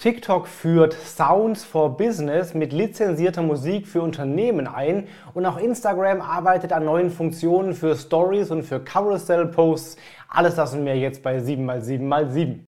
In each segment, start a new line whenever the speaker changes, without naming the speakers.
TikTok führt Sounds for Business mit lizenzierter Musik für Unternehmen ein und auch Instagram arbeitet an neuen Funktionen für Stories und für Carousel Posts. Alles das und mehr jetzt bei 7x7x7.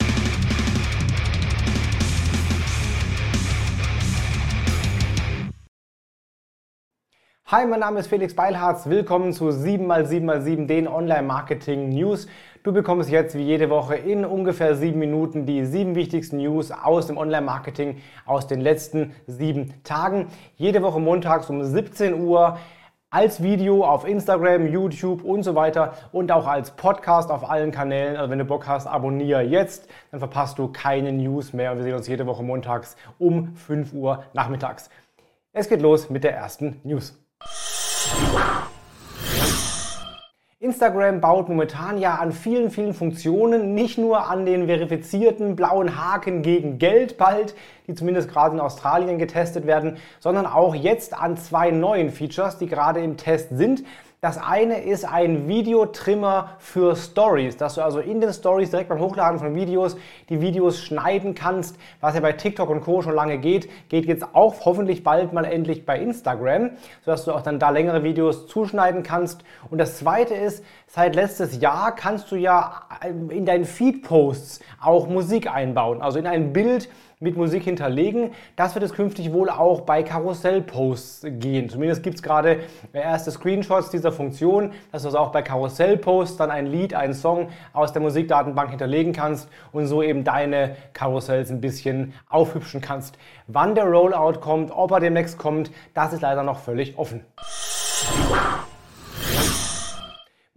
Hi, mein Name ist Felix Beilharz. Willkommen zu 7x7x7, den Online-Marketing-News. Du bekommst jetzt wie jede Woche in ungefähr sieben Minuten die sieben wichtigsten News aus dem Online-Marketing aus den letzten sieben Tagen. Jede Woche montags um 17 Uhr als Video auf Instagram, YouTube und so weiter und auch als Podcast auf allen Kanälen. Also wenn du Bock hast, abonniere jetzt, dann verpasst du keine News mehr. Und wir sehen uns jede Woche montags um 5 Uhr nachmittags. Es geht los mit der ersten News. Instagram baut momentan ja an vielen, vielen Funktionen, nicht nur an den verifizierten blauen Haken gegen Geld bald, die zumindest gerade in Australien getestet werden, sondern auch jetzt an zwei neuen Features, die gerade im Test sind. Das eine ist ein Videotrimmer für Stories, dass du also in den Stories direkt beim Hochladen von Videos die Videos schneiden kannst, was ja bei TikTok und Co. schon lange geht, geht jetzt auch hoffentlich bald mal endlich bei Instagram, sodass du auch dann da längere Videos zuschneiden kannst. Und das zweite ist, seit letztes Jahr kannst du ja in deinen Feed-Posts auch Musik einbauen, also in ein Bild mit Musik hinterlegen. Das wird es künftig wohl auch bei Karussellposts gehen. Zumindest gibt es gerade erste Screenshots dieser Funktion, dass du also auch bei Karussellposts dann ein Lied, einen Song aus der Musikdatenbank hinterlegen kannst und so eben deine Karussells ein bisschen aufhübschen kannst. Wann der Rollout kommt, ob er demnächst kommt, das ist leider noch völlig offen.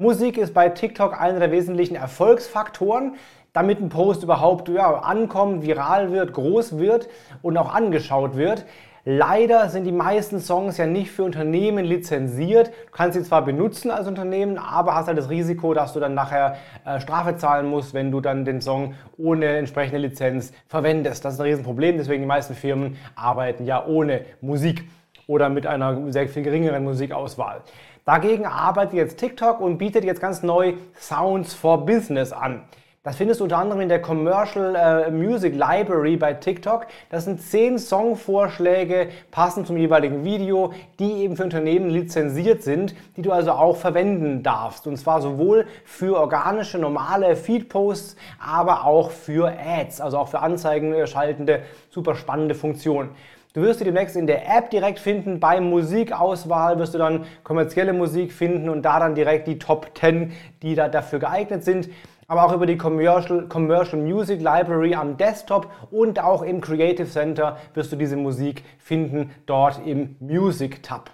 Musik ist bei TikTok einer der wesentlichen Erfolgsfaktoren damit ein Post überhaupt ja, ankommt, viral wird, groß wird und auch angeschaut wird. Leider sind die meisten Songs ja nicht für Unternehmen lizenziert. Du kannst sie zwar benutzen als Unternehmen, aber hast halt das Risiko, dass du dann nachher äh, Strafe zahlen musst, wenn du dann den Song ohne entsprechende Lizenz verwendest. Das ist ein Riesenproblem, deswegen die meisten Firmen arbeiten ja ohne Musik oder mit einer sehr viel geringeren Musikauswahl. Dagegen arbeitet jetzt TikTok und bietet jetzt ganz neu Sounds for Business an. Das findest du unter anderem in der Commercial äh, Music Library bei TikTok. Das sind zehn Songvorschläge passend zum jeweiligen Video, die eben für Unternehmen lizenziert sind, die du also auch verwenden darfst. Und zwar sowohl für organische, normale Feed-Posts, aber auch für Ads, also auch für Anzeigen äh, schaltende, super spannende Funktionen. Du wirst sie demnächst in der App direkt finden. Bei Musikauswahl wirst du dann kommerzielle Musik finden und da dann direkt die Top 10, die da dafür geeignet sind aber auch über die Commercial, Commercial Music Library am Desktop und auch im Creative Center wirst du diese Musik finden, dort im Music Tab.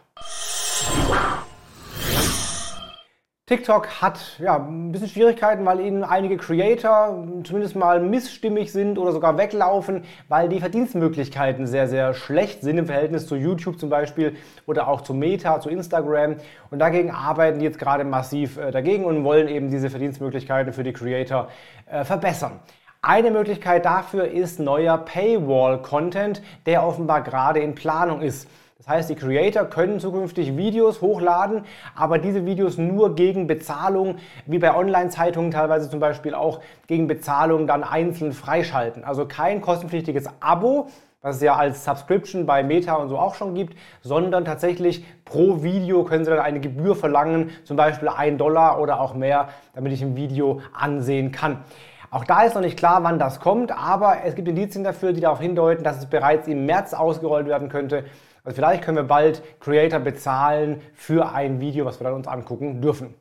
TikTok hat ja, ein bisschen Schwierigkeiten, weil ihnen einige Creator zumindest mal missstimmig sind oder sogar weglaufen, weil die Verdienstmöglichkeiten sehr, sehr schlecht sind im Verhältnis zu YouTube zum Beispiel oder auch zu Meta, zu Instagram. Und dagegen arbeiten die jetzt gerade massiv äh, dagegen und wollen eben diese Verdienstmöglichkeiten für die Creator äh, verbessern. Eine Möglichkeit dafür ist neuer Paywall-Content, der offenbar gerade in Planung ist. Das heißt, die Creator können zukünftig Videos hochladen, aber diese Videos nur gegen Bezahlung, wie bei Online-Zeitungen teilweise zum Beispiel auch gegen Bezahlung dann einzeln freischalten. Also kein kostenpflichtiges Abo, was es ja als Subscription bei Meta und so auch schon gibt, sondern tatsächlich pro Video können Sie dann eine Gebühr verlangen, zum Beispiel 1 Dollar oder auch mehr, damit ich ein Video ansehen kann. Auch da ist noch nicht klar, wann das kommt, aber es gibt Indizien dafür, die darauf hindeuten, dass es bereits im März ausgerollt werden könnte. Also vielleicht können wir bald Creator bezahlen für ein Video, was wir dann uns angucken dürfen.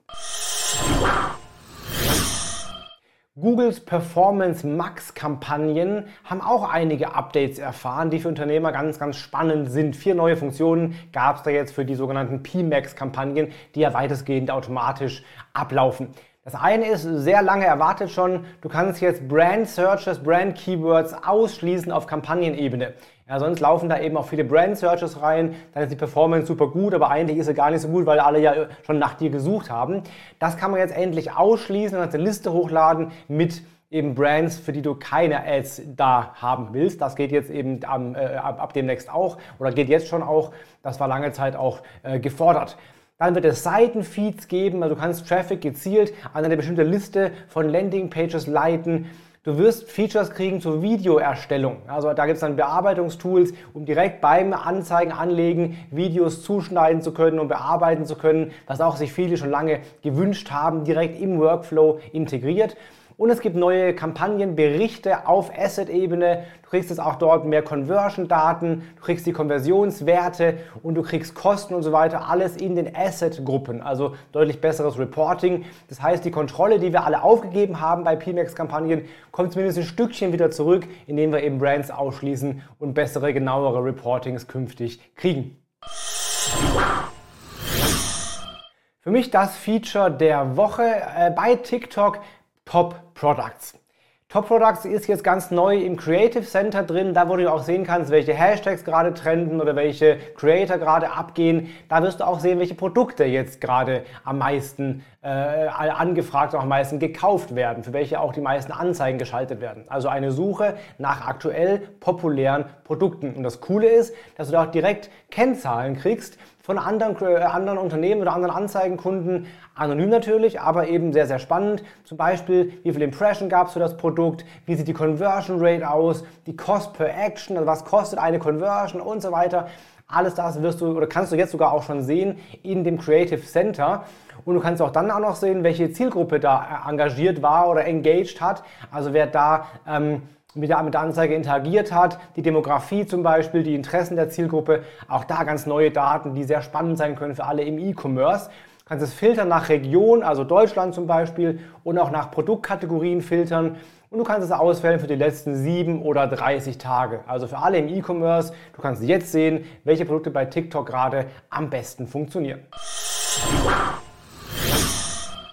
Googles Performance Max Kampagnen haben auch einige Updates erfahren, die für Unternehmer ganz, ganz spannend sind. Vier neue Funktionen gab es da jetzt für die sogenannten PMAX Kampagnen, die ja weitestgehend automatisch ablaufen. Das eine ist sehr lange erwartet schon, du kannst jetzt Brand Searches, Brand Keywords ausschließen auf Kampagnenebene. Ja, sonst laufen da eben auch viele Brand Searches rein, dann ist die Performance super gut, aber eigentlich ist sie gar nicht so gut, weil alle ja schon nach dir gesucht haben. Das kann man jetzt endlich ausschließen und eine Liste hochladen mit eben Brands, für die du keine Ads da haben willst. Das geht jetzt eben äh, ab, ab demnächst auch oder geht jetzt schon auch. Das war lange Zeit auch äh, gefordert. Dann wird es Seitenfeeds geben, also du kannst Traffic gezielt an eine bestimmte Liste von Landingpages leiten. Du wirst Features kriegen zur Videoerstellung. Also da gibt es dann Bearbeitungstools, um direkt beim Anzeigen anlegen Videos zuschneiden zu können und bearbeiten zu können, was auch sich viele schon lange gewünscht haben, direkt im Workflow integriert. Und es gibt neue Kampagnenberichte auf Asset-Ebene. Du kriegst jetzt auch dort mehr Conversion-Daten, du kriegst die Konversionswerte und du kriegst Kosten und so weiter. Alles in den Asset-Gruppen, also deutlich besseres Reporting. Das heißt, die Kontrolle, die wir alle aufgegeben haben bei PMAX-Kampagnen, kommt zumindest ein Stückchen wieder zurück, indem wir eben Brands ausschließen und bessere, genauere Reportings künftig kriegen. Für mich das Feature der Woche äh, bei TikTok Top Products. Top Products ist jetzt ganz neu im Creative Center drin, da wo du auch sehen kannst, welche Hashtags gerade trenden oder welche Creator gerade abgehen. Da wirst du auch sehen, welche Produkte jetzt gerade am meisten äh, angefragt und am meisten gekauft werden, für welche auch die meisten Anzeigen geschaltet werden. Also eine Suche nach aktuell populären Produkten. Und das Coole ist, dass du da auch direkt Kennzahlen kriegst, von anderen, äh, anderen Unternehmen oder anderen Anzeigenkunden, anonym natürlich, aber eben sehr, sehr spannend. Zum Beispiel, wie viel Impression gab es für das Produkt, wie sieht die Conversion Rate aus, die Cost per Action, also was kostet eine Conversion und so weiter. Alles das wirst du oder kannst du jetzt sogar auch schon sehen in dem Creative Center. Und du kannst auch dann auch noch sehen, welche Zielgruppe da äh, engagiert war oder engaged hat. Also wer da ähm, mit der, mit der Anzeige interagiert hat, die Demografie zum Beispiel, die Interessen der Zielgruppe, auch da ganz neue Daten, die sehr spannend sein können für alle im E-Commerce. Du kannst es filtern nach Region, also Deutschland zum Beispiel, und auch nach Produktkategorien filtern. Und du kannst es auswählen für die letzten 7 oder 30 Tage. Also für alle im E-Commerce. Du kannst jetzt sehen, welche Produkte bei TikTok gerade am besten funktionieren.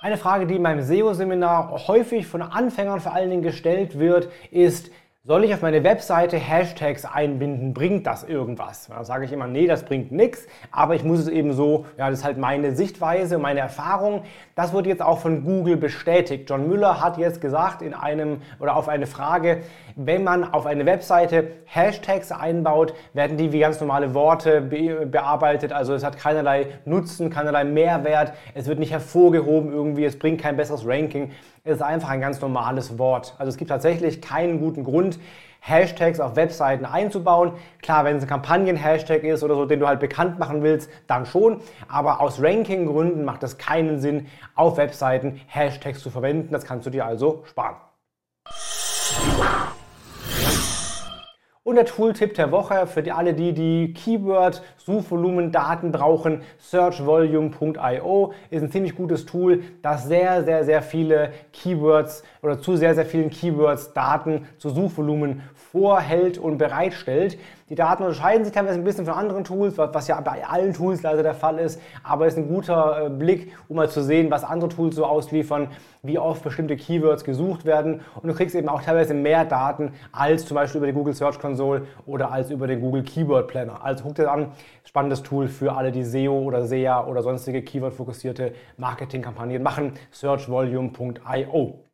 Eine Frage, die in meinem SEO-Seminar häufig von Anfängern vor allen Dingen gestellt wird, ist, soll ich auf meine Webseite Hashtags einbinden? Bringt das irgendwas? Da sage ich immer, nee, das bringt nichts, aber ich muss es eben so, ja, das ist halt meine Sichtweise, meine Erfahrung. Das wurde jetzt auch von Google bestätigt. John Müller hat jetzt gesagt in einem oder auf eine Frage, wenn man auf eine Webseite Hashtags einbaut, werden die wie ganz normale Worte be bearbeitet. Also es hat keinerlei Nutzen, keinerlei Mehrwert. Es wird nicht hervorgehoben irgendwie, es bringt kein besseres Ranking. Es ist einfach ein ganz normales Wort. Also es gibt tatsächlich keinen guten Grund, Hashtags auf Webseiten einzubauen. Klar, wenn es ein Kampagnen-Hashtag ist oder so, den du halt bekannt machen willst, dann schon. Aber aus Ranking-Gründen macht es keinen Sinn, auf Webseiten Hashtags zu verwenden. Das kannst du dir also sparen. Und der Tooltip der Woche für die, alle, die die Keyword-Suchvolumen-Daten brauchen, searchvolume.io ist ein ziemlich gutes Tool, das sehr, sehr, sehr viele Keywords oder zu sehr, sehr vielen Keywords Daten zu Suchvolumen vorhält und bereitstellt. Die Daten unterscheiden sich teilweise ein bisschen von anderen Tools, was ja bei allen Tools leider der Fall ist, aber es ist ein guter äh, Blick, um mal zu sehen, was andere Tools so ausliefern, wie oft bestimmte Keywords gesucht werden und du kriegst eben auch teilweise mehr Daten als zum Beispiel über die Google Search Console oder als über den Google Keyword Planner. Also guck dir an, spannendes Tool für alle, die SEO oder SEA oder sonstige Keyword-fokussierte Marketingkampagnen machen, searchvolume.io.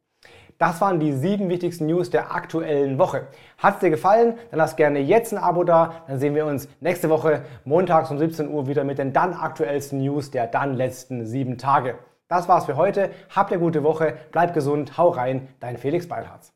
Das waren die sieben wichtigsten News der aktuellen Woche. Hat es dir gefallen? Dann lass gerne jetzt ein Abo da. Dann sehen wir uns nächste Woche montags um 17 Uhr wieder mit den dann aktuellsten News der dann letzten sieben Tage. Das war's für heute. Habt eine gute Woche, bleibt gesund, hau rein, dein Felix Beilharz.